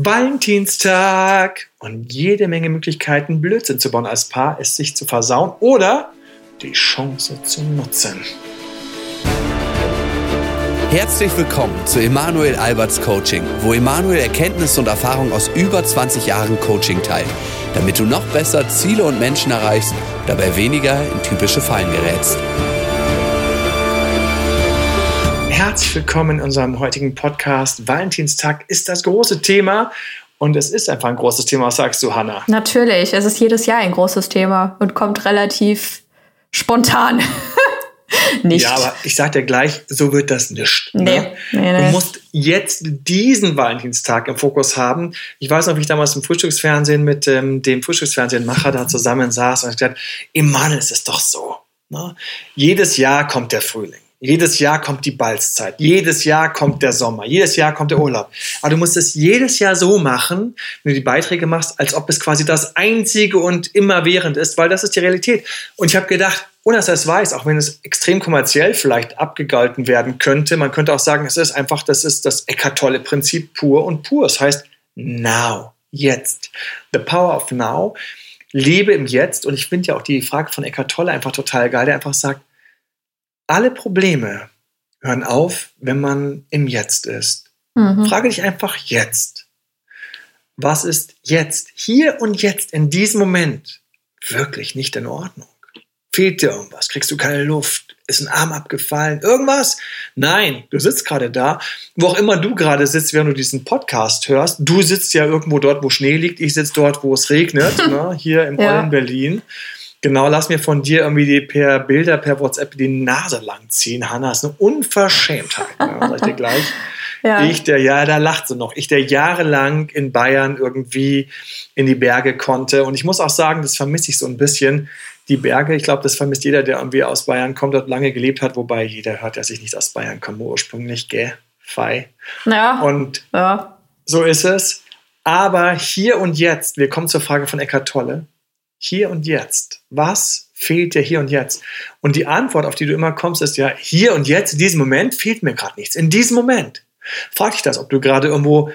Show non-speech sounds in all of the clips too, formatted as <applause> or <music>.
Valentinstag und jede Menge Möglichkeiten, Blödsinn zu bauen als Paar, es sich zu versauen oder die Chance zu nutzen. Herzlich willkommen zu Emanuel Alberts Coaching, wo Emanuel Erkenntnisse und Erfahrung aus über 20 Jahren Coaching teilt, damit du noch besser Ziele und Menschen erreichst, dabei weniger in typische Fallen gerätst. Herzlich willkommen in unserem heutigen Podcast. Valentinstag ist das große Thema und es ist einfach ein großes Thema. Was sagst du, Hanna? Natürlich, es ist jedes Jahr ein großes Thema und kommt relativ spontan. <laughs> nicht. Ja, aber ich sag dir gleich, so wird das nicht. Nee, ne? nee, nee. Du musst jetzt diesen Valentinstag im Fokus haben. Ich weiß noch, wie ich damals im Frühstücksfernsehen mit ähm, dem Frühstücksfernsehenmacher da zusammen saß und ich gesagt, im Mann ist es doch so. Ne? Jedes Jahr kommt der Frühling. Jedes Jahr kommt die Balzzeit. Jedes Jahr kommt der Sommer. Jedes Jahr kommt der Urlaub. Aber du musst es jedes Jahr so machen, wenn du die Beiträge machst, als ob es quasi das einzige und immerwährend ist, weil das ist die Realität. Und ich habe gedacht, ohne dass er es weiß, auch wenn es extrem kommerziell vielleicht abgegalten werden könnte, man könnte auch sagen, es ist einfach, das ist das Eckart Tolle Prinzip pur und pur. Es heißt now, jetzt. The power of now. Lebe im Jetzt. Und ich finde ja auch die Frage von Eckart Tolle einfach total geil, der einfach sagt, alle Probleme hören auf, wenn man im Jetzt ist. Mhm. Frage dich einfach jetzt. Was ist jetzt, hier und jetzt, in diesem Moment wirklich nicht in Ordnung? Fehlt dir irgendwas? Kriegst du keine Luft? Ist ein Arm abgefallen? Irgendwas? Nein, du sitzt gerade da. Wo auch immer du gerade sitzt, während du diesen Podcast hörst. Du sitzt ja irgendwo dort, wo Schnee liegt. Ich sitze dort, wo es regnet, <laughs> ne? hier im ja. Berlin. Genau, lass mir von dir irgendwie die per Bilder, per WhatsApp die Nase lang ziehen. Hanna, ist eine Unverschämtheit. Ja, sag ich dir gleich. ja. Ich, der, ja, da lacht sie noch. Ich, der jahrelang in Bayern irgendwie in die Berge konnte. Und ich muss auch sagen, das vermisse ich so ein bisschen. Die Berge, ich glaube, das vermisst jeder, der irgendwie aus Bayern kommt, dort lange gelebt hat, wobei jeder hört, dass ich nicht aus Bayern komme ursprünglich, gell? Fei. Ja. Und ja. so ist es. Aber hier und jetzt, wir kommen zur Frage von Eckart Tolle hier und jetzt. Was fehlt dir hier und jetzt? Und die Antwort, auf die du immer kommst, ist ja, hier und jetzt, in diesem Moment fehlt mir gerade nichts. In diesem Moment. Frag dich das, ob du gerade irgendwo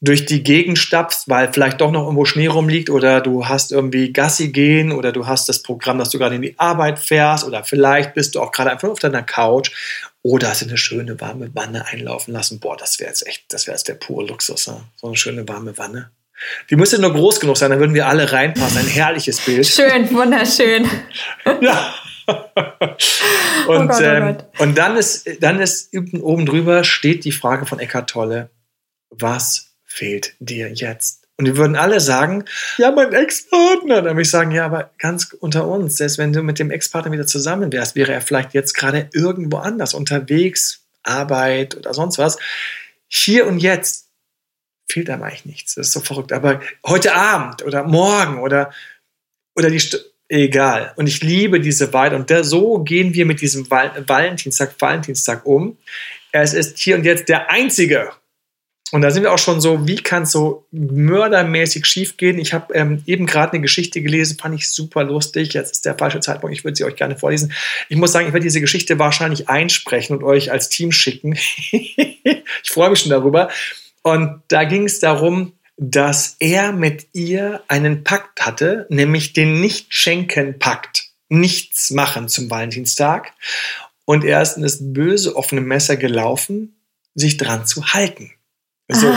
durch die Gegend stapfst, weil vielleicht doch noch irgendwo Schnee rumliegt oder du hast irgendwie Gassi gehen oder du hast das Programm, dass du gerade in die Arbeit fährst oder vielleicht bist du auch gerade einfach auf deiner Couch oder hast du eine schöne warme Wanne einlaufen lassen. Boah, das wäre jetzt echt, das wäre jetzt der pure Luxus, ne? so eine schöne warme Wanne. Die müsste nur groß genug sein, dann würden wir alle reinpassen. Ein herrliches Bild. Schön, wunderschön. <laughs> ja. und, oh Gott, oh ähm, und dann ist, dann ist oben drüber steht die Frage von Eckart Tolle: Was fehlt dir jetzt? Und die würden alle sagen, ja, mein Ex-Partner. Dann würde ich sagen, ja, aber ganz unter uns, selbst wenn du mit dem Ex-Partner wieder zusammen wärst, wäre er vielleicht jetzt gerade irgendwo anders, unterwegs, Arbeit oder sonst was. Hier und jetzt fehlt einem eigentlich nichts. Das ist so verrückt. Aber heute Abend oder morgen oder, oder die, St egal. Und ich liebe diese Wahrheit. Und da, so gehen wir mit diesem Val Valentinstag, Valentinstag um. Es ist hier und jetzt der einzige. Und da sind wir auch schon so, wie kann es so mördermäßig schiefgehen? Ich habe ähm, eben gerade eine Geschichte gelesen, fand ich super lustig. Jetzt ist der falsche Zeitpunkt, ich würde sie euch gerne vorlesen. Ich muss sagen, ich werde diese Geschichte wahrscheinlich einsprechen und euch als Team schicken. <laughs> ich freue mich schon darüber. Und da ging es darum, dass er mit ihr einen Pakt hatte, nämlich den Nicht-Schenken-Pakt. Nichts machen zum Valentinstag. Und er ist in das böse offene Messer gelaufen, sich dran zu halten. So,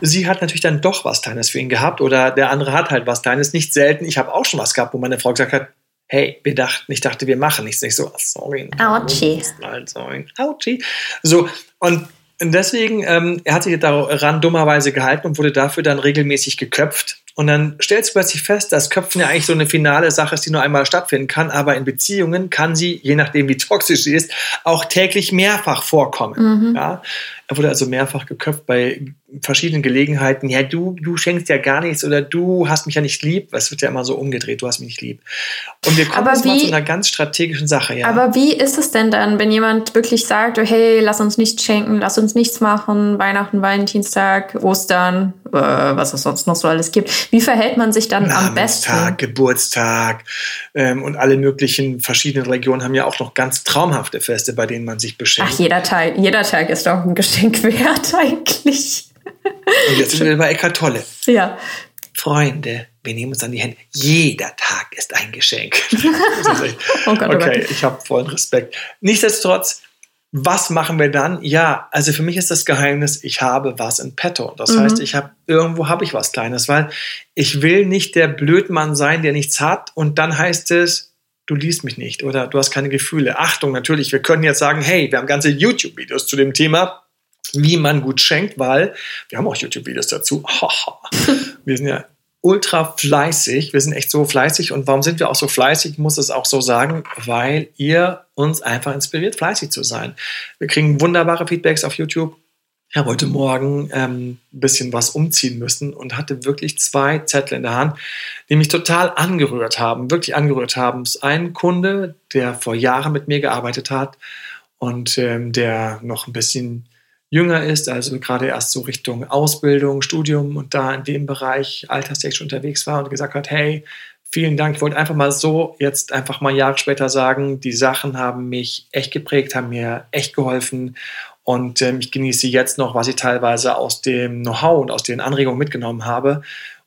sie hat natürlich dann doch was Deines für ihn gehabt oder der andere hat halt was Deines. Nicht selten. Ich habe auch schon was gehabt, wo meine Frau gesagt hat, hey, wir dachten, ich dachte, wir machen nichts. Nicht so, sorry. Ouchie. Ouchie. So, und und deswegen, ähm, er hat sich daran dummerweise gehalten und wurde dafür dann regelmäßig geköpft. Und dann stellst du plötzlich fest, dass Köpfen ja eigentlich so eine finale Sache ist, die nur einmal stattfinden kann. Aber in Beziehungen kann sie, je nachdem wie toxisch sie ist, auch täglich mehrfach vorkommen. Mhm. Ja? Er wurde also mehrfach geköpft bei verschiedenen Gelegenheiten. Ja, du, du schenkst ja gar nichts oder du hast mich ja nicht lieb. Es wird ja immer so umgedreht, du hast mich nicht lieb. Und wir kommen jetzt mal zu einer ganz strategischen Sache. Ja. Aber wie ist es denn dann, wenn jemand wirklich sagt, oh, hey, lass uns nichts schenken, lass uns nichts machen, Weihnachten, Valentinstag, Ostern, äh, was es sonst noch so alles gibt. Wie verhält man sich dann am besten? Geburtstag ähm, und alle möglichen verschiedenen Regionen haben ja auch noch ganz traumhafte Feste, bei denen man sich beschenkt. Ach, jeder Tag, jeder Tag ist doch ein Geschenk <laughs> wert eigentlich. Und jetzt sind wir bei Eckart Tolle. Ja. Freunde, wir nehmen uns an die Hände. Jeder Tag ist ein Geschenk. <laughs> Oh Gott, oh okay, Gott. ich habe vollen Respekt. Nichtsdestotrotz, was machen wir dann? Ja, also für mich ist das Geheimnis, ich habe was in petto. Das Mhm. heißt, ich habe irgendwo habe ich was Kleines, weil ich will nicht der Blödmann sein, der nichts hat und dann heißt es, du liest mich nicht oder du hast keine Gefühle. Achtung, natürlich, wir können jetzt sagen, hey, wir haben ganze YouTube-Videos zu dem Thema, wie man gut schenkt, weil wir haben auch YouTube-Videos dazu. <laughs> wir sind ja ultra fleißig. Wir sind echt so fleißig. Und warum sind wir auch so fleißig? Ich muss es auch so sagen, weil ihr uns einfach inspiriert, fleißig zu sein. Wir kriegen wunderbare Feedbacks auf YouTube. Ich habe heute Morgen ähm, bisschen was umziehen müssen und hatte wirklich zwei Zettel in der Hand, die mich total angerührt haben, wirklich angerührt haben. Es ist ein Kunde, der vor Jahren mit mir gearbeitet hat und ähm, der noch ein bisschen jünger ist, also gerade erst so Richtung Ausbildung, Studium und da in dem Bereich alterstechnisch unterwegs war und gesagt hat, hey, vielen Dank. Ich wollte einfach mal so jetzt einfach mal Jahre später sagen, die Sachen haben mich echt geprägt, haben mir echt geholfen und ähm, ich genieße jetzt noch, was ich teilweise aus dem Know-how und aus den Anregungen mitgenommen habe.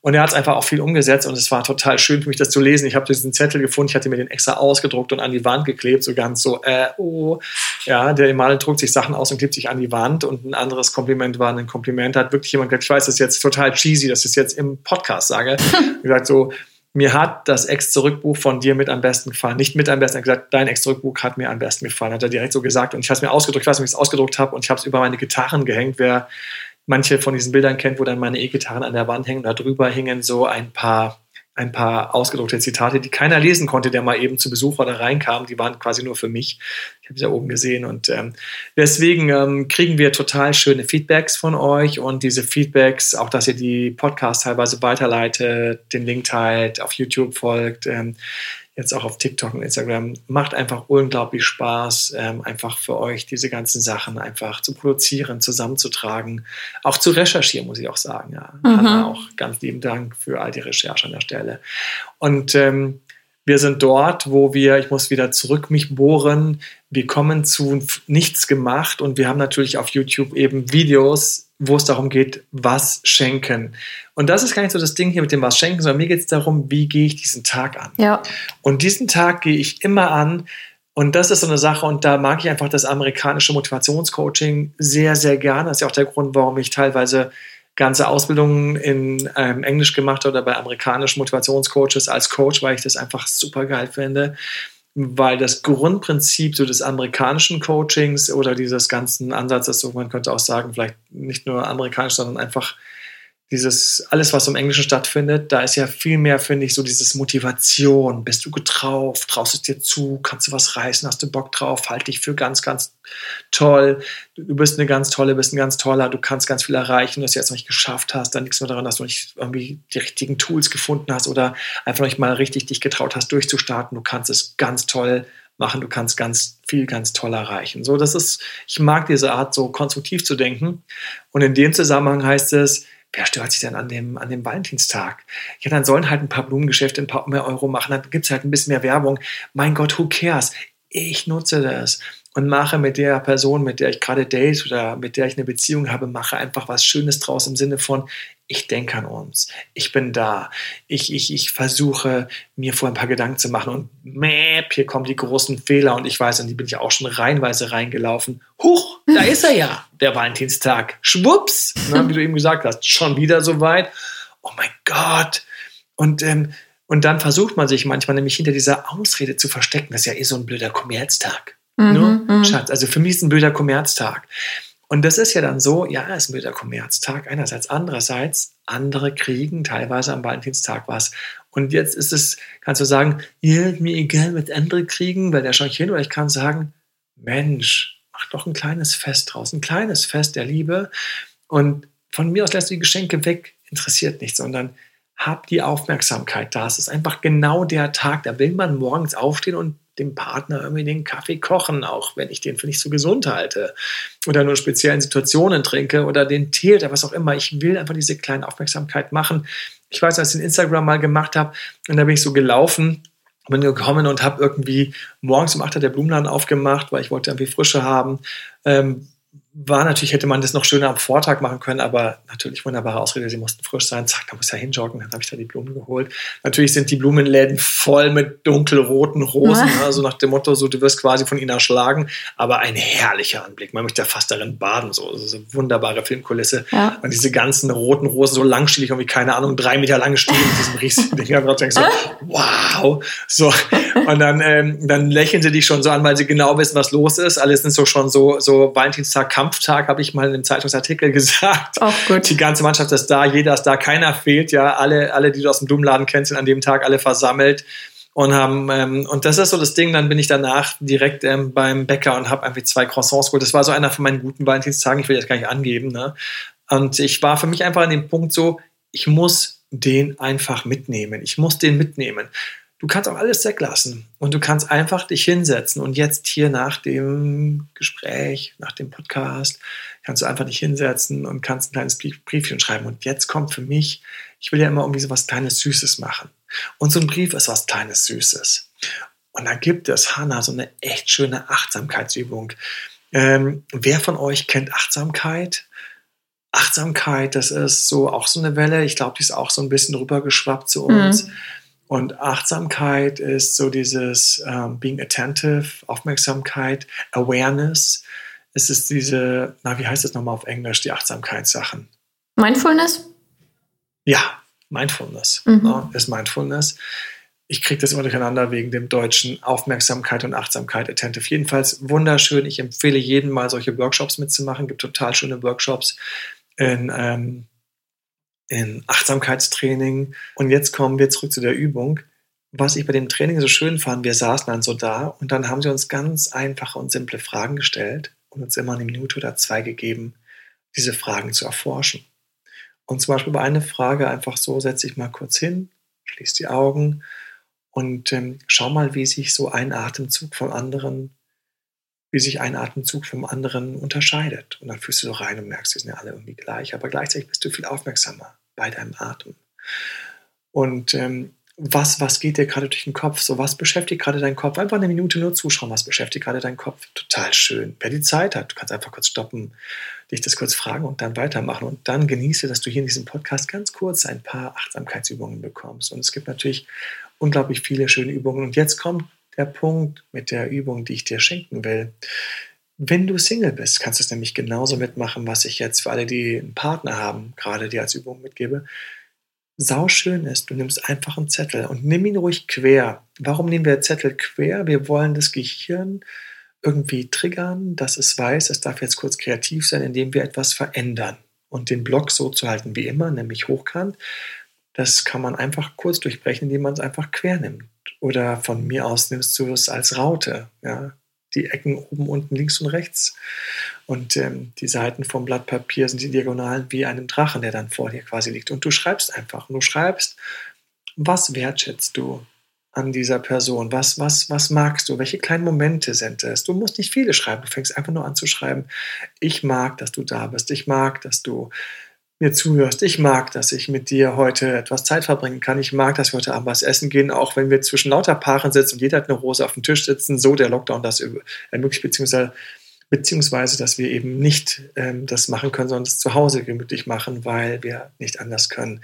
Und er hat es einfach auch viel umgesetzt und es war total schön für mich, das zu lesen. Ich habe diesen Zettel gefunden, ich hatte mir den extra ausgedruckt und an die Wand geklebt, so ganz so, äh, oh. Ja, der Emanuel druckt sich Sachen aus und klebt sich an die Wand. Und ein anderes Kompliment war ein Kompliment. Da hat wirklich jemand gesagt, ich weiß, das ist jetzt total cheesy, dass ich es jetzt im Podcast sage. <laughs> gesagt so, mir hat das Ex-Zurückbuch von dir mit am besten gefallen. Nicht mit am besten, er hat gesagt, dein Ex-Zurückbuch hat mir am besten gefallen, hat er direkt so gesagt. Und ich habe es mir ausgedruckt, ich weiß nicht, wie ich es ausgedruckt habe und ich habe es über meine Gitarren gehängt. Wer manche von diesen Bildern kennt, wo dann meine E-Gitarren an der Wand hängen, da drüber hingen so ein paar ein paar ausgedruckte Zitate, die keiner lesen konnte, der mal eben zu Besuch oder reinkam. Die waren quasi nur für mich. Ich habe sie da oben gesehen. Und ähm, deswegen ähm, kriegen wir total schöne Feedbacks von euch und diese Feedbacks, auch dass ihr die Podcasts teilweise weiterleitet, den Link teilt, auf YouTube folgt, ähm, jetzt auch auf TikTok und Instagram, macht einfach unglaublich Spaß, ähm, einfach für euch diese ganzen Sachen einfach zu produzieren, zusammenzutragen, auch zu recherchieren, muss ich auch sagen. Ja. Mhm. Hanna, auch ganz lieben Dank für all die Recherche an der Stelle. Und ähm, wir sind dort, wo wir, ich muss wieder zurück mich bohren, wir kommen zu nichts gemacht und wir haben natürlich auf YouTube eben Videos, wo es darum geht, was schenken. Und das ist gar nicht so das Ding hier mit dem was schenken, sondern mir geht es darum, wie gehe ich diesen Tag an. Ja. Und diesen Tag gehe ich immer an. Und das ist so eine Sache, und da mag ich einfach das amerikanische Motivationscoaching sehr, sehr gerne. Das ist ja auch der Grund, warum ich teilweise ganze Ausbildungen in ähm, Englisch gemacht habe oder bei amerikanischen Motivationscoaches als Coach, weil ich das einfach super geil finde. Weil das Grundprinzip so des amerikanischen Coachings oder dieses ganzen Ansatzes, so man könnte auch sagen, vielleicht nicht nur amerikanisch, sondern einfach dieses, alles, was im Englischen stattfindet, da ist ja viel mehr, finde ich, so dieses Motivation. Bist du getraut? Traust es dir zu? Kannst du was reißen? Hast du Bock drauf? Halt dich für ganz, ganz toll. Du bist eine ganz tolle, bist ein ganz toller. Du kannst ganz viel erreichen, das du jetzt noch nicht geschafft hast. Dann liegt es nur daran, dass du nicht irgendwie die richtigen Tools gefunden hast oder einfach noch nicht mal richtig dich getraut hast, durchzustarten. Du kannst es ganz toll machen. Du kannst ganz viel, ganz toll erreichen. So, das ist, ich mag diese Art, so konstruktiv zu denken. Und in dem Zusammenhang heißt es, wer stört sich denn an dem, an dem Valentinstag? Ja, dann sollen halt ein paar Blumengeschäfte ein paar mehr Euro machen, dann gibt es halt ein bisschen mehr Werbung. Mein Gott, who cares? Ich nutze das und mache mit der Person, mit der ich gerade date oder mit der ich eine Beziehung habe, mache einfach was Schönes draus im Sinne von, ich denke an uns, ich bin da, ich, ich, ich versuche mir vor ein paar Gedanken zu machen und mäp, hier kommen die großen Fehler und ich weiß, an die bin ich auch schon reihenweise reingelaufen. Huch, da ist er ja, der Valentinstag. Schwupps, ne, wie du eben gesagt hast, schon wieder soweit. Oh mein Gott. Und, ähm, und dann versucht man sich manchmal nämlich hinter dieser Ausrede zu verstecken, das ist ja eh so ein blöder Kommerztag. Mhm, ne? mhm. Schatz, also für mich ist ein blöder Kommerztag. Und das ist ja dann so, ja, es ist ein blöder Kommerztag einerseits. Andererseits, andere kriegen teilweise am Valentinstag was. Und jetzt ist es, kannst du sagen, ja, mir egal, was andere kriegen, weil der ich hin. Oder ich kann sagen, Mensch, mach doch ein kleines Fest draus, ein kleines Fest der Liebe. Und von mir aus lässt du die Geschenke weg, interessiert nicht, sondern hab die Aufmerksamkeit da. Es ist einfach genau der Tag, da will man morgens aufstehen und dem Partner irgendwie den Kaffee kochen, auch wenn ich den für nicht so gesund halte oder nur in speziellen Situationen trinke oder den Tee oder was auch immer. Ich will einfach diese kleine Aufmerksamkeit machen. Ich weiß, als ich den Instagram mal gemacht habe und da bin ich so gelaufen, bin gekommen und habe irgendwie morgens um 8 Uhr der Blumenladen aufgemacht, weil ich wollte irgendwie Frische haben. Ähm, war natürlich, hätte man das noch schöner am Vortag machen können, aber natürlich wunderbare Ausrede, sie mussten frisch sein. Zack, da muss ja hinjoggen, dann habe ich da die Blumen geholt. Natürlich sind die Blumenläden voll mit dunkelroten Rosen, ja. also nach dem Motto, so du wirst quasi von ihnen erschlagen, aber ein herrlicher Anblick. Man möchte ja fast darin baden, so, so eine wunderbare Filmkulisse. Ja. Und diese ganzen roten Rosen, so langstielig, irgendwie, keine Ahnung, drei Meter lange Stiele mit diesem riesigen Ding. Und denkst so, <laughs> wow. So. Und dann, ähm, dann lächeln sie dich schon so an, weil sie genau wissen, was los ist. Alles sind so schon so, so Valentinstag, Kampftag, habe ich mal in einem Zeitungsartikel <laughs> gesagt. Auch gut. Die ganze Mannschaft ist da, jeder ist da, keiner fehlt, ja. Alle, alle, die du aus dem Blumenladen kennst, sind an dem Tag alle versammelt und haben ähm, und das ist so das Ding. Dann bin ich danach direkt ähm, beim Bäcker und habe irgendwie zwei Croissants geholt. Das war so einer von meinen guten Valentinstagen. Ich will das gar nicht angeben. Ne? Und ich war für mich einfach an dem Punkt so, ich muss den einfach mitnehmen. Ich muss den mitnehmen. Du kannst auch alles weglassen und du kannst einfach dich hinsetzen und jetzt hier nach dem Gespräch, nach dem Podcast, kannst du einfach dich hinsetzen und kannst ein kleines Briefchen schreiben. Und jetzt kommt für mich, ich will ja immer irgendwie so was kleines Süßes machen. Und so ein Brief ist was kleines Süßes. Und da gibt es, Hanna, so eine echt schöne Achtsamkeitsübung. Ähm, wer von euch kennt Achtsamkeit? Achtsamkeit, das ist so auch so eine Welle. Ich glaube, die ist auch so ein bisschen rübergeschwappt zu uns. Mhm. Und Achtsamkeit ist so dieses ähm, Being attentive, Aufmerksamkeit, Awareness. Es ist diese, na, wie heißt das nochmal auf Englisch, die Achtsamkeitssachen? Mindfulness? Ja, Mindfulness mhm. ja, ist Mindfulness. Ich kriege das immer durcheinander wegen dem deutschen Aufmerksamkeit und Achtsamkeit, attentive. Jedenfalls wunderschön. Ich empfehle jedem mal solche Workshops mitzumachen. Es gibt total schöne Workshops in ähm, in Achtsamkeitstraining. Und jetzt kommen wir zurück zu der Übung. Was ich bei dem Training so schön fand, wir saßen dann so da und dann haben sie uns ganz einfache und simple Fragen gestellt und uns immer eine Minute oder zwei gegeben, diese Fragen zu erforschen. Und zum Beispiel bei einer Frage einfach so, setze ich mal kurz hin, schließe die Augen und ähm, schau mal, wie sich so ein Atemzug vom anderen wie sich ein Atemzug vom anderen unterscheidet. Und dann fühlst du so rein und merkst, die sind ja alle irgendwie gleich, aber gleichzeitig bist du viel aufmerksamer bei deinem Atem. Und ähm, was, was geht dir gerade durch den Kopf? So, was beschäftigt gerade deinen Kopf? Einfach eine Minute nur zuschauen, was beschäftigt gerade deinen Kopf? Total schön. Wer die Zeit hat, du kannst einfach kurz stoppen, dich das kurz fragen und dann weitermachen. Und dann genieße, dass du hier in diesem Podcast ganz kurz ein paar Achtsamkeitsübungen bekommst. Und es gibt natürlich unglaublich viele schöne Übungen. Und jetzt kommt der Punkt mit der Übung, die ich dir schenken will. Wenn du Single bist, kannst du es nämlich genauso mitmachen, was ich jetzt für alle, die einen Partner haben, gerade dir als Übung mitgebe. Sau schön ist, du nimmst einfach einen Zettel und nimm ihn ruhig quer. Warum nehmen wir Zettel quer? Wir wollen das Gehirn irgendwie triggern, dass es weiß, es darf jetzt kurz kreativ sein, indem wir etwas verändern. Und den Block so zu halten wie immer, nämlich hochkant, das kann man einfach kurz durchbrechen, indem man es einfach quer nimmt. Oder von mir aus nimmst du es als Raute. Ja? Die Ecken oben, unten, links und rechts. Und ähm, die Seiten vom Blatt Papier sind die Diagonalen wie einem Drachen, der dann vor dir quasi liegt. Und du schreibst einfach. Und du schreibst, was wertschätzt du an dieser Person? Was, was, was magst du? Welche kleinen Momente sind es? Du musst nicht viele schreiben. Du fängst einfach nur an zu schreiben. Ich mag, dass du da bist. Ich mag, dass du mir zuhörst. Ich mag, dass ich mit dir heute etwas Zeit verbringen kann. Ich mag, dass wir heute Abend was essen gehen, auch wenn wir zwischen lauter Paaren sitzen und jeder hat eine Rose auf dem Tisch sitzen, so der Lockdown das ermöglicht, beziehungsweise, beziehungsweise dass wir eben nicht ähm, das machen können, sondern es zu Hause gemütlich machen, weil wir nicht anders können.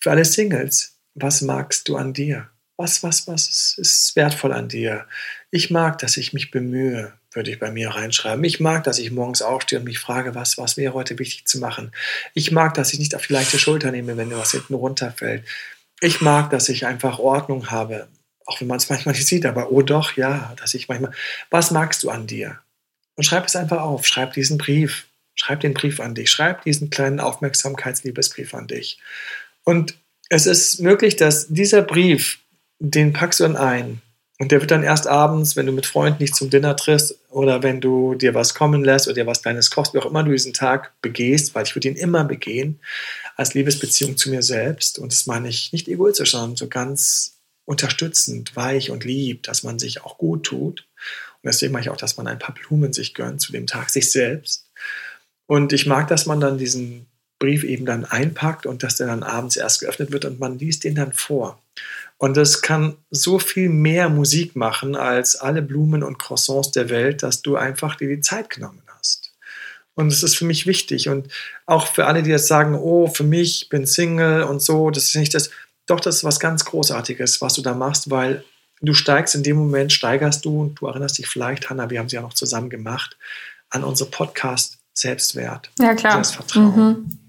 Für alle Singles, was magst du an dir? Was, was, was ist wertvoll an dir? Ich mag, dass ich mich bemühe, würde ich bei mir reinschreiben. Ich mag, dass ich morgens aufstehe und mich frage, was, was wäre heute wichtig zu machen. Ich mag, dass ich nicht auf die leichte Schulter nehme, wenn was hinten runterfällt. Ich mag, dass ich einfach Ordnung habe, auch wenn man es <laughs> manchmal nicht sieht, aber oh doch, ja, dass ich manchmal, was magst du an dir? Und schreib es einfach auf, schreib diesen Brief, schreib den Brief an dich, schreib diesen kleinen Aufmerksamkeitsliebesbrief an dich. Und es ist möglich, dass dieser Brief, den packst du dann ein und der wird dann erst abends, wenn du mit Freunden nicht zum Dinner triffst oder wenn du dir was kommen lässt oder dir was Kleines kochst, wie auch immer du diesen Tag begehst, weil ich würde ihn immer begehen, als Liebesbeziehung zu mir selbst. Und das meine ich nicht egoistisch, sondern so ganz unterstützend, weich und lieb, dass man sich auch gut tut. Und deswegen mache ich auch, dass man ein paar Blumen sich gönnt zu dem Tag, sich selbst. Und ich mag, dass man dann diesen Brief eben dann einpackt und dass der dann abends erst geöffnet wird und man liest den dann vor. Und das kann so viel mehr Musik machen als alle Blumen und Croissants der Welt, dass du einfach dir die Zeit genommen hast. Und es ist für mich wichtig. Und auch für alle, die jetzt sagen, oh, für mich, bin Single und so, das ist nicht das. Doch, das ist was ganz Großartiges, was du da machst, weil du steigst in dem Moment, steigerst du, und du erinnerst dich vielleicht, Hanna, wir haben sie ja noch zusammen gemacht, an unsere Podcast Selbstwert. Ja, klar. Selbstvertrauen. Mhm.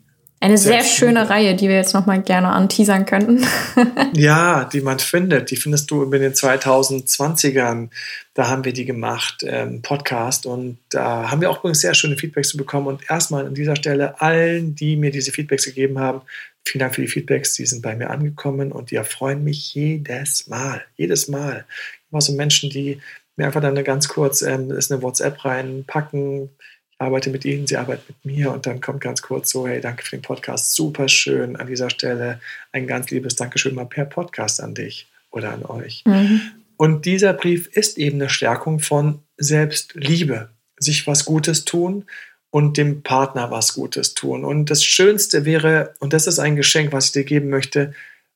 Eine sehr schöne Reihe, die wir jetzt nochmal gerne anteasern könnten. <laughs> ja, die man findet. Die findest du in den 2020ern. Da haben wir die gemacht, ähm, Podcast. Und da haben wir auch übrigens sehr schöne Feedbacks zu bekommen. Und erstmal an dieser Stelle allen, die mir diese Feedbacks gegeben haben, vielen Dank für die Feedbacks. Die sind bei mir angekommen und die erfreuen mich jedes Mal. Jedes Mal. Immer so Menschen, die mir einfach dann eine ganz kurz ähm, ist eine WhatsApp reinpacken arbeite mit Ihnen, Sie arbeiten mit mir und dann kommt ganz kurz so, hey, danke für den Podcast, super schön an dieser Stelle, ein ganz liebes Dankeschön mal per Podcast an dich oder an euch. Mhm. Und dieser Brief ist eben eine Stärkung von Selbstliebe, sich was Gutes tun und dem Partner was Gutes tun. Und das Schönste wäre, und das ist ein Geschenk, was ich dir geben möchte,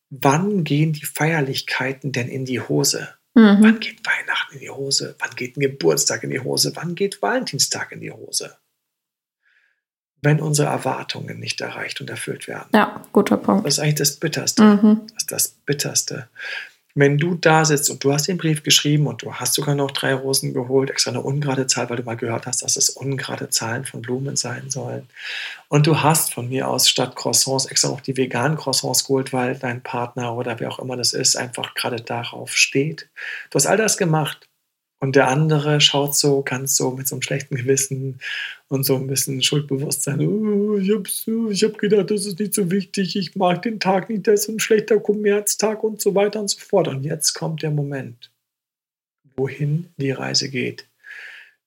wann gehen die Feierlichkeiten denn in die Hose? Mhm. Wann geht Weihnachten in die Hose? Wann geht ein Geburtstag in die Hose? Wann geht Valentinstag in die Hose? Wenn unsere Erwartungen nicht erreicht und erfüllt werden. Ja, guter Punkt. Das ist eigentlich das Bitterste. Mhm. Das ist das Bitterste wenn du da sitzt und du hast den Brief geschrieben und du hast sogar noch drei Rosen geholt, extra eine ungerade Zahl, weil du mal gehört hast, dass es ungerade Zahlen von Blumen sein sollen. Und du hast von mir aus statt Croissants extra noch die veganen Croissants geholt, weil dein Partner oder wer auch immer das ist, einfach gerade darauf steht. Du hast all das gemacht und der andere schaut so ganz so mit so einem schlechten Gewissen und so ein bisschen Schuldbewusstsein. Oh, ich habe ich hab gedacht, das ist nicht so wichtig. Ich mag den Tag nicht, das ist ein schlechter Kommerztag und so weiter und so fort. Und jetzt kommt der Moment, wohin die Reise geht.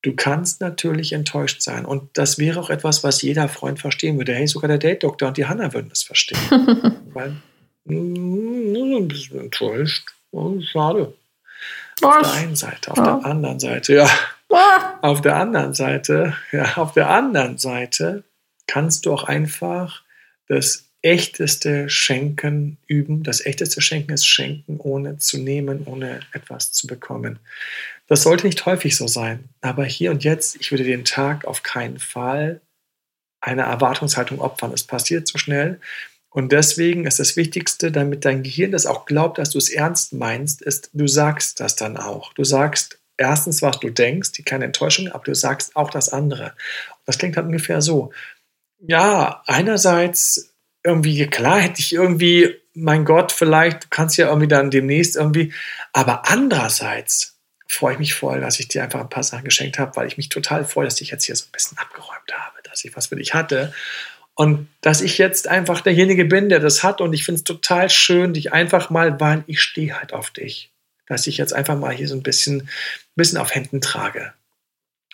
Du kannst natürlich enttäuscht sein. Und das wäre auch etwas, was jeder Freund verstehen würde. Hey, sogar der Date-Doktor und die Hanna würden das verstehen. <laughs> Weil, mm, ein bisschen enttäuscht. Oh, schade. Auf der einen Seite, auf ja. der anderen Seite, ja. Ah. Auf der anderen Seite, ja, auf der anderen Seite kannst du auch einfach das echteste Schenken üben. Das echteste Schenken ist Schenken, ohne zu nehmen, ohne etwas zu bekommen. Das sollte nicht häufig so sein, aber hier und jetzt, ich würde den Tag auf keinen Fall einer Erwartungshaltung opfern. Es passiert so schnell. Und deswegen ist das Wichtigste, damit dein Gehirn das auch glaubt, dass du es ernst meinst, ist, du sagst das dann auch. Du sagst erstens, was du denkst, die kleine Enttäuschung, aber du sagst auch das andere. Das klingt halt ungefähr so. Ja, einerseits irgendwie, klar hätte ich irgendwie, mein Gott, vielleicht, du kannst ja irgendwie dann demnächst irgendwie, aber andererseits freue ich mich voll, dass ich dir einfach ein paar Sachen geschenkt habe, weil ich mich total freue, dass ich jetzt hier so ein bisschen abgeräumt habe, dass ich was für dich hatte und dass ich jetzt einfach derjenige bin, der das hat. Und ich finde es total schön, dich einfach mal, weil ich stehe halt auf dich, dass ich jetzt einfach mal hier so ein bisschen, ein bisschen auf Händen trage.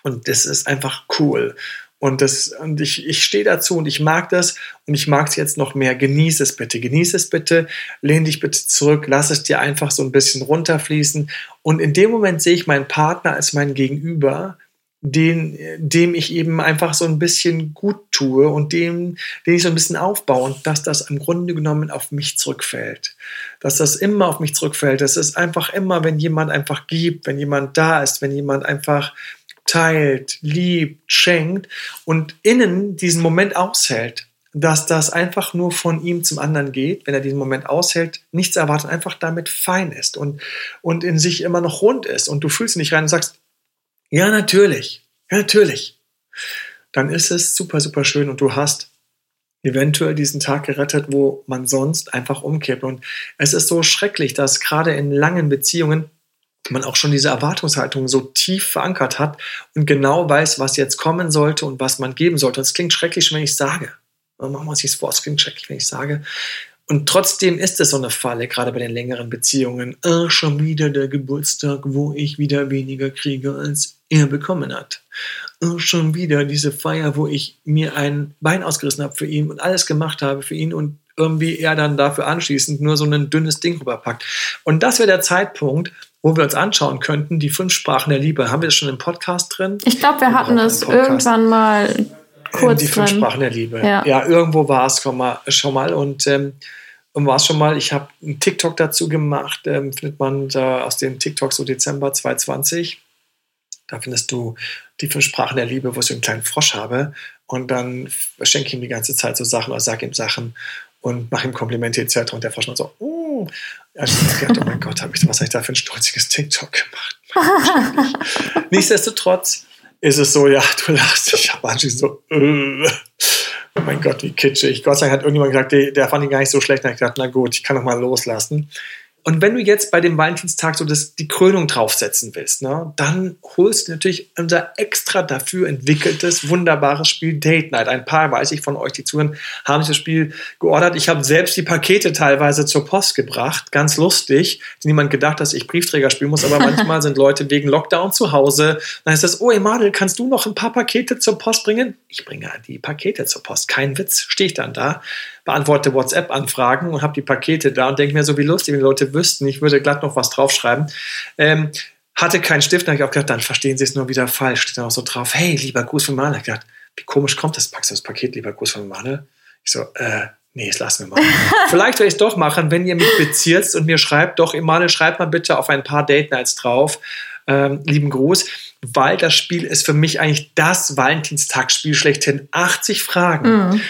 Und das ist einfach cool. Und, das, und ich, ich stehe dazu und ich mag das und ich mag es jetzt noch mehr. Genieße es bitte, genieße es bitte, lehn dich bitte zurück, lass es dir einfach so ein bisschen runterfließen. Und in dem Moment sehe ich meinen Partner als mein Gegenüber den, dem ich eben einfach so ein bisschen gut tue und dem, den ich so ein bisschen aufbaue und dass das im Grunde genommen auf mich zurückfällt. Dass das immer auf mich zurückfällt. Das ist einfach immer, wenn jemand einfach gibt, wenn jemand da ist, wenn jemand einfach teilt, liebt, schenkt und innen diesen Moment aushält, dass das einfach nur von ihm zum anderen geht, wenn er diesen Moment aushält, nichts erwartet, einfach damit fein ist und, und in sich immer noch rund ist und du fühlst nicht rein und sagst, ja, natürlich. Ja, natürlich. Dann ist es super, super schön und du hast eventuell diesen Tag gerettet, wo man sonst einfach umkippt. Und es ist so schrecklich, dass gerade in langen Beziehungen man auch schon diese Erwartungshaltung so tief verankert hat und genau weiß, was jetzt kommen sollte und was man geben sollte. Und es klingt schrecklich, wenn ich sage. Machen wir uns nichts vor, es klingt schrecklich, wenn ich sage. Und trotzdem ist es so eine Falle, gerade bei den längeren Beziehungen. Ah, schon wieder der Geburtstag, wo ich wieder weniger kriege, als er bekommen hat. Ah, schon wieder diese Feier, wo ich mir ein Bein ausgerissen habe für ihn und alles gemacht habe für ihn und irgendwie er dann dafür anschließend nur so ein dünnes Ding rüberpackt. Und das wäre der Zeitpunkt, wo wir uns anschauen könnten, die fünf Sprachen der Liebe. Haben wir das schon im Podcast drin? Ich glaube, wir, wir hatten es irgendwann mal kurz Die fünf. Sprachen der Liebe. Ja, ja irgendwo war es schon mal, schon mal. und ähm, war es schon mal, ich habe einen TikTok dazu gemacht, ähm, findet man da aus dem TikTok so Dezember 2020. Da findest du die fünf Sprachen der Liebe, wo ich so einen kleinen Frosch habe. und dann schenke ich ihm die ganze Zeit so Sachen oder sage ihm Sachen und mache ihm Komplimente etc. Und der Frau schon so, oh. Also ich dachte, oh mein Gott, hab ich, was habe ich da für ein stolziges TikTok gemacht? <laughs> Nichtsdestotrotz ist es so, ja, <laughs> du lachst, ich habe anschließend so, äh, oh mein Gott, wie kitschig. Gott sei Dank hat irgendjemand gesagt, der, der fand ihn gar nicht so schlecht. Und ich dachte, na gut, ich kann noch mal loslassen. Und wenn du jetzt bei dem Valentinstag so das, die Krönung draufsetzen willst, ne, dann holst du natürlich unser extra dafür entwickeltes, wunderbares Spiel Date Night. Ein paar, weiß ich von euch, die zuhören, haben das Spiel geordert. Ich habe selbst die Pakete teilweise zur Post gebracht. Ganz lustig. Niemand gedacht, dass ich Briefträger spielen muss, aber <laughs> manchmal sind Leute wegen Lockdown zu Hause. Dann heißt das, oh Emanuel, kannst du noch ein paar Pakete zur Post bringen? Ich bringe die Pakete zur Post. Kein Witz, stehe ich dann da beantworte WhatsApp-Anfragen und habe die Pakete da und denke mir so, wie lustig, wenn die Leute wüssten, ich würde glatt noch was draufschreiben. Ähm, hatte keinen Stift, dann habe ich auch gedacht, dann verstehen sie es nur wieder falsch. Steht dann auch so drauf, hey, lieber Gruß von Manuel. Ich gedacht, wie komisch kommt das? Packst du das Paket, lieber Gruß von Manuel? Ich so, äh, nee, das lassen wir mal. <laughs> Vielleicht werde ich es doch machen, wenn ihr mich beziert und mir schreibt, doch, Emanuel, schreibt mal bitte auf ein paar Date Nights drauf. Ähm, lieben Gruß, weil das Spiel ist für mich eigentlich das Valentinstagsspiel schlechthin. 80 Fragen. Mhm.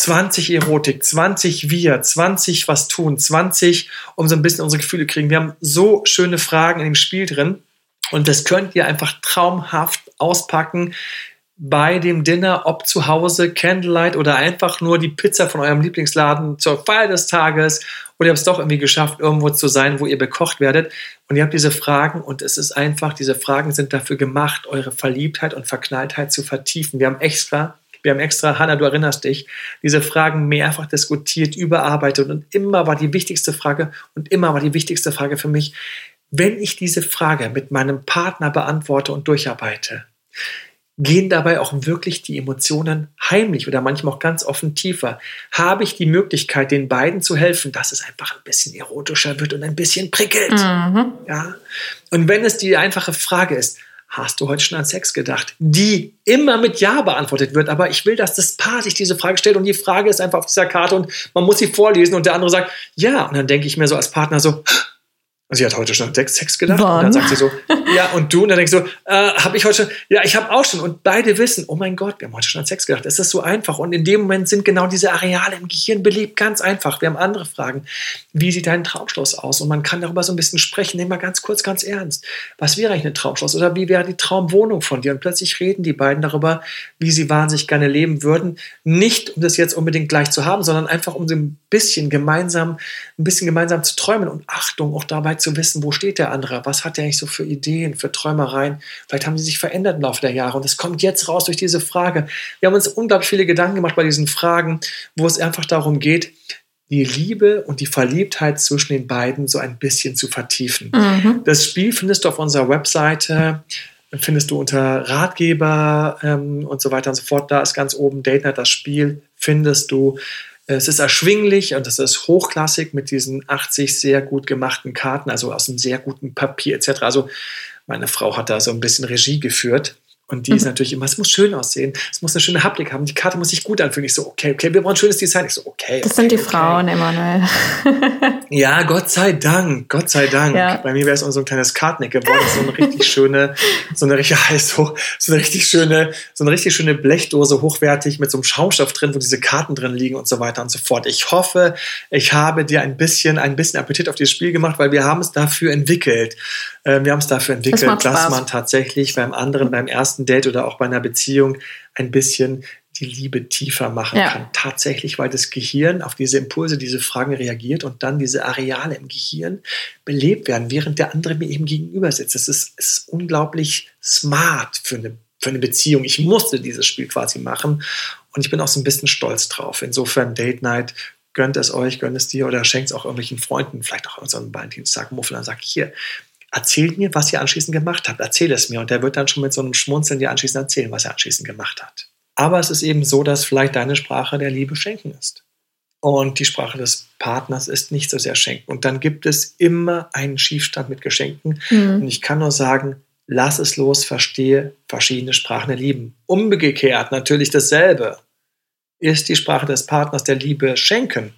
20 Erotik, 20 wir, 20 was tun, 20 um so ein bisschen unsere Gefühle kriegen. Wir haben so schöne Fragen in dem Spiel drin und das könnt ihr einfach traumhaft auspacken bei dem Dinner, ob zu Hause, Candlelight oder einfach nur die Pizza von eurem Lieblingsladen zur Feier des Tages oder ihr habt es doch irgendwie geschafft, irgendwo zu sein, wo ihr bekocht werdet und ihr habt diese Fragen und es ist einfach, diese Fragen sind dafür gemacht, eure Verliebtheit und Verknalltheit zu vertiefen. Wir haben extra wir haben extra, Hanna, du erinnerst dich, diese Fragen mehrfach diskutiert, überarbeitet und immer war die wichtigste Frage und immer war die wichtigste Frage für mich, wenn ich diese Frage mit meinem Partner beantworte und durcharbeite, gehen dabei auch wirklich die Emotionen heimlich oder manchmal auch ganz offen tiefer? Habe ich die Möglichkeit, den beiden zu helfen, dass es einfach ein bisschen erotischer wird und ein bisschen prickelt? Mhm. Ja? Und wenn es die einfache Frage ist, Hast du heute schon an Sex gedacht? Die immer mit Ja beantwortet wird. Aber ich will, dass das Paar sich diese Frage stellt und die Frage ist einfach auf dieser Karte und man muss sie vorlesen und der andere sagt Ja. Und dann denke ich mir so als Partner so, sie hat heute schon an Sex gedacht. Wann? Und dann sagt sie so, ja, und du? Und dann denkst du, äh, habe ich heute schon? Ja, ich habe auch schon. Und beide wissen, oh mein Gott, wir haben heute schon an Sex gedacht. Es ist so einfach. Und in dem Moment sind genau diese Areale im Gehirn belebt. Ganz einfach. Wir haben andere Fragen. Wie sieht dein Traumschloss aus? Und man kann darüber so ein bisschen sprechen. Nehmen wir ganz kurz, ganz ernst. Was wäre eigentlich ein Traumschloss? Oder wie wäre die Traumwohnung von dir? Und plötzlich reden die beiden darüber, wie sie wahnsinnig gerne leben würden. Nicht, um das jetzt unbedingt gleich zu haben, sondern einfach, um so ein bisschen gemeinsam, ein bisschen gemeinsam zu träumen. Und Achtung, auch dabei zu wissen, wo steht der andere? Was hat der eigentlich so für Ideen, für Träumereien? Vielleicht haben die sich verändert im Laufe der Jahre und es kommt jetzt raus durch diese Frage. Wir haben uns unglaublich viele Gedanken gemacht bei diesen Fragen, wo es einfach darum geht, die Liebe und die Verliebtheit zwischen den beiden so ein bisschen zu vertiefen. Mhm. Das Spiel findest du auf unserer Webseite, findest du unter Ratgeber ähm, und so weiter und so fort. Da ist ganz oben Date Night, das Spiel findest du. Es ist erschwinglich und es ist hochklassig mit diesen 80 sehr gut gemachten Karten, also aus einem sehr guten Papier etc. Also meine Frau hat da so ein bisschen Regie geführt. Und die ist mhm. natürlich immer, es muss schön aussehen, es muss eine schöne Haptik haben, die Karte muss sich gut anfühlen. Ich so, okay, okay, wir brauchen ein schönes Design. Ich so, okay. Das okay, sind die okay. Frauen, Emanuel. <laughs> ja, Gott sei Dank, Gott sei Dank. Ja. Bei mir wäre es so ein kleines Kartnick geworden, so eine richtig <laughs> schöne, so eine richtig, <laughs> so, so eine richtig schöne, so eine richtig schöne Blechdose, hochwertig mit so einem Schaumstoff drin, wo diese Karten drin liegen und so weiter und so fort. Ich hoffe, ich habe dir ein bisschen, ein bisschen Appetit auf dieses Spiel gemacht, weil wir haben es dafür entwickelt. Äh, wir haben es dafür entwickelt, das dass man tatsächlich beim anderen, beim ersten Date oder auch bei einer Beziehung ein bisschen die Liebe tiefer machen ja. kann. Tatsächlich, weil das Gehirn auf diese Impulse, diese Fragen reagiert und dann diese Areale im Gehirn belebt werden, während der andere mir eben gegenüber sitzt. Das ist, ist unglaublich smart für eine, für eine Beziehung. Ich musste dieses Spiel quasi machen und ich bin auch so ein bisschen stolz drauf. Insofern Date Night gönnt es euch, gönnt es dir oder schenkt es auch irgendwelchen Freunden, vielleicht auch unseren Valentinstag Muffel, dann sag ich hier, erzählt mir, was ihr anschließend gemacht habt. Erzähl es mir. Und der wird dann schon mit so einem Schmunzeln dir anschließend erzählen, was er anschließend gemacht hat. Aber es ist eben so, dass vielleicht deine Sprache der Liebe schenken ist. Und die Sprache des Partners ist nicht so sehr schenken. Und dann gibt es immer einen Schiefstand mit Geschenken. Mhm. Und ich kann nur sagen, lass es los, verstehe verschiedene Sprachen der Liebe. Umgekehrt natürlich dasselbe. Ist die Sprache des Partners der Liebe schenken,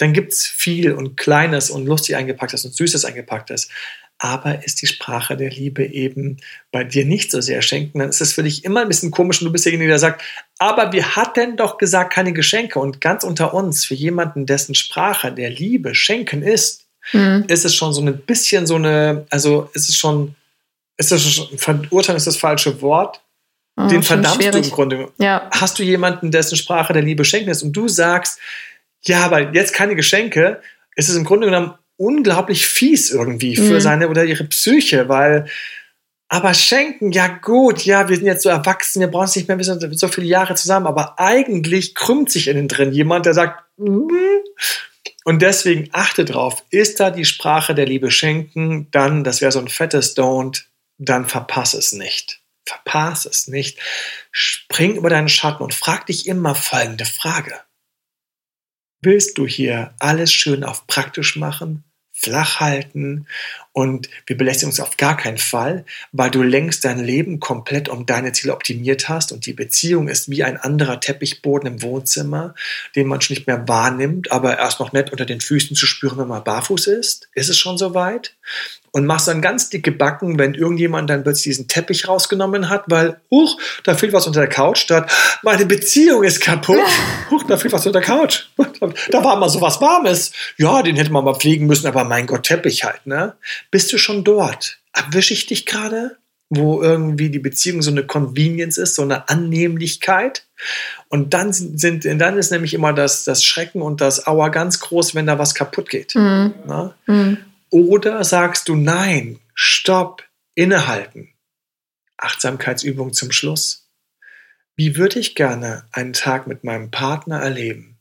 dann gibt es viel und Kleines und lustig eingepacktes und Süßes eingepacktes. Aber ist die Sprache der Liebe eben bei dir nicht so sehr schenken, dann ist es für dich immer ein bisschen komisch und du bist derjenige, der sagt, aber wir hatten doch gesagt, keine Geschenke. Und ganz unter uns, für jemanden, dessen Sprache der Liebe schenken ist, mhm. ist es schon so ein bisschen so eine, also ist es schon, ist es schon, verurteilen ist das falsche Wort, oh, den verdammst schwierig. du im Grunde. Ja. Hast du jemanden, dessen Sprache der Liebe schenken ist und du sagst, ja, aber jetzt keine Geschenke, ist es im Grunde genommen unglaublich fies irgendwie für mhm. seine oder ihre Psyche, weil aber schenken, ja gut, ja, wir sind jetzt so erwachsen, wir brauchen es nicht mehr, wir sind so viele Jahre zusammen, aber eigentlich krümmt sich innen drin jemand, der sagt, mm. und deswegen achte drauf, ist da die Sprache der Liebe schenken, dann, das wäre so ein fettes Don't, dann verpass es nicht. Verpass es nicht. Spring über deinen Schatten und frag dich immer folgende Frage. Willst du hier alles schön auf praktisch machen? Flach halten und wir belästigen uns auf gar keinen Fall, weil du längst dein Leben komplett um deine Ziele optimiert hast und die Beziehung ist wie ein anderer Teppichboden im Wohnzimmer, den man schon nicht mehr wahrnimmt, aber erst noch nett unter den Füßen zu spüren, wenn man barfuß ist. Ist es schon soweit? Und machst dann ganz dicke Backen, wenn irgendjemand dann plötzlich diesen Teppich rausgenommen hat, weil, huch, da fehlt was unter der Couch, statt, meine Beziehung ist kaputt, <laughs> huch, da fehlt was unter der Couch. Da war mal so was Warmes. Ja, den hätte man mal pflegen müssen, aber mein Gott, Teppich halt, ne? Bist du schon dort? Erwische ich dich gerade? Wo irgendwie die Beziehung so eine Convenience ist, so eine Annehmlichkeit. Und dann sind, dann ist nämlich immer das, das Schrecken und das Aua ganz groß, wenn da was kaputt geht. Mhm. Mhm. Oder sagst du nein, stopp, innehalten. Achtsamkeitsübung zum Schluss. Wie würde ich gerne einen Tag mit meinem Partner erleben,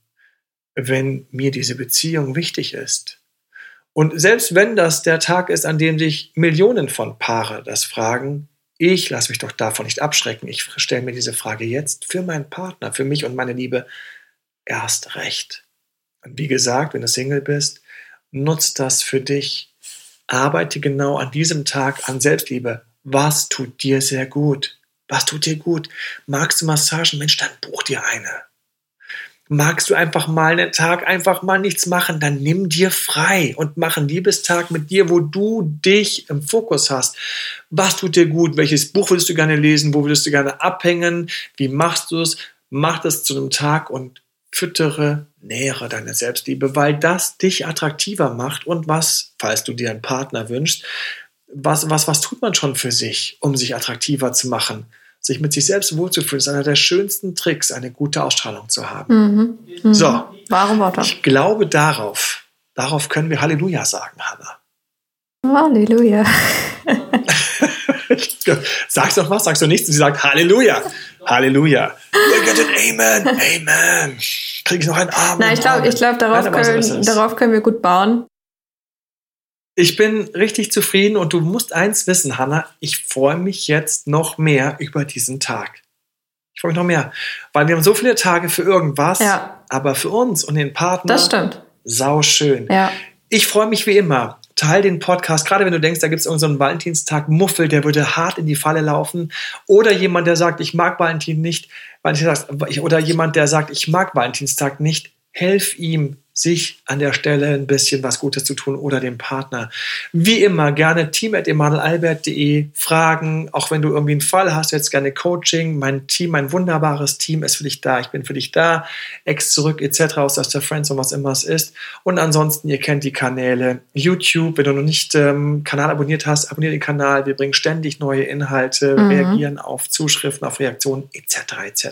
wenn mir diese Beziehung wichtig ist? Und selbst wenn das der Tag ist, an dem sich Millionen von Paare das fragen, ich lasse mich doch davon nicht abschrecken. Ich stelle mir diese Frage jetzt für meinen Partner, für mich und meine Liebe erst recht. Und wie gesagt, wenn du Single bist, nutz das für dich. Arbeite genau an diesem Tag an Selbstliebe. Was tut dir sehr gut? Was tut dir gut? Magst du Massagen? Mensch, dann buch dir eine. Magst du einfach mal einen Tag einfach mal nichts machen, dann nimm dir frei und mach einen Liebestag mit dir, wo du dich im Fokus hast. Was tut dir gut? Welches Buch würdest du gerne lesen? Wo würdest du gerne abhängen? Wie machst du es? Mach das zu einem Tag und füttere, nähere deine Selbstliebe, weil das dich attraktiver macht und was, falls du dir einen Partner wünschst, was, was, was tut man schon für sich, um sich attraktiver zu machen? Sich mit sich selbst wohlzufühlen, ist einer der schönsten Tricks, eine gute Ausstrahlung zu haben. Mhm. Mhm. So, Warum ich glaube darauf, darauf können wir Halleluja sagen, Hannah. Halleluja. <laughs> <laughs> Sagst doch was, sagst du nichts? Und sie sagt Halleluja. Halleluja. Amen. Amen. Kriege ich noch einen Arm? Nein, ich glaube, ich glaub, darauf, können, darauf können wir gut bauen. Ich bin richtig zufrieden und du musst eins wissen, Hanna, ich freue mich jetzt noch mehr über diesen Tag. Ich freue mich noch mehr, weil wir haben so viele Tage für irgendwas, ja. aber für uns und den Partner. Das stimmt. Sau schön. Ja. Ich freue mich wie immer teil den Podcast, gerade wenn du denkst, da gibt es irgendeinen so Valentinstag-Muffel, der würde hart in die Falle laufen. Oder jemand, der sagt, ich mag Valentin nicht, oder jemand, der sagt, ich mag Valentinstag nicht, helf ihm, sich an der Stelle ein bisschen was Gutes zu tun oder dem Partner. Wie immer, gerne team.emanuelalbert.de fragen, auch wenn du irgendwie einen Fall hast, jetzt gerne Coaching. Mein Team, mein wunderbares Team ist für dich da. Ich bin für dich da. Ex zurück etc. aus der Friends und was immer es ist. Und ansonsten, ihr kennt die Kanäle. YouTube, wenn du noch nicht ähm, Kanal abonniert hast, abonniere den Kanal. Wir bringen ständig neue Inhalte, mhm. reagieren auf Zuschriften, auf Reaktionen etc. etc.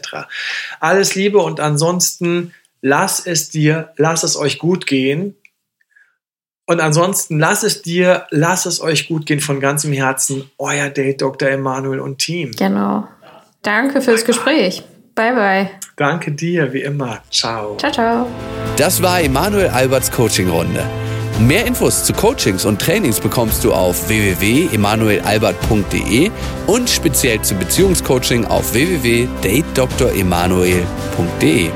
Alles Liebe und ansonsten lass es dir, lass es euch gut gehen. Und ansonsten lass es dir, lass es euch gut gehen von ganzem Herzen. Euer Date Dr. Emanuel und Team. Genau. Danke fürs Gespräch. Bye bye. Danke dir, wie immer. Ciao. Ciao, ciao. Das war Emanuel Alberts Coaching-Runde. Mehr Infos zu Coachings und Trainings bekommst du auf www.emanuelalbert.de und speziell zum Beziehungscoaching auf www.datedremanuel.de.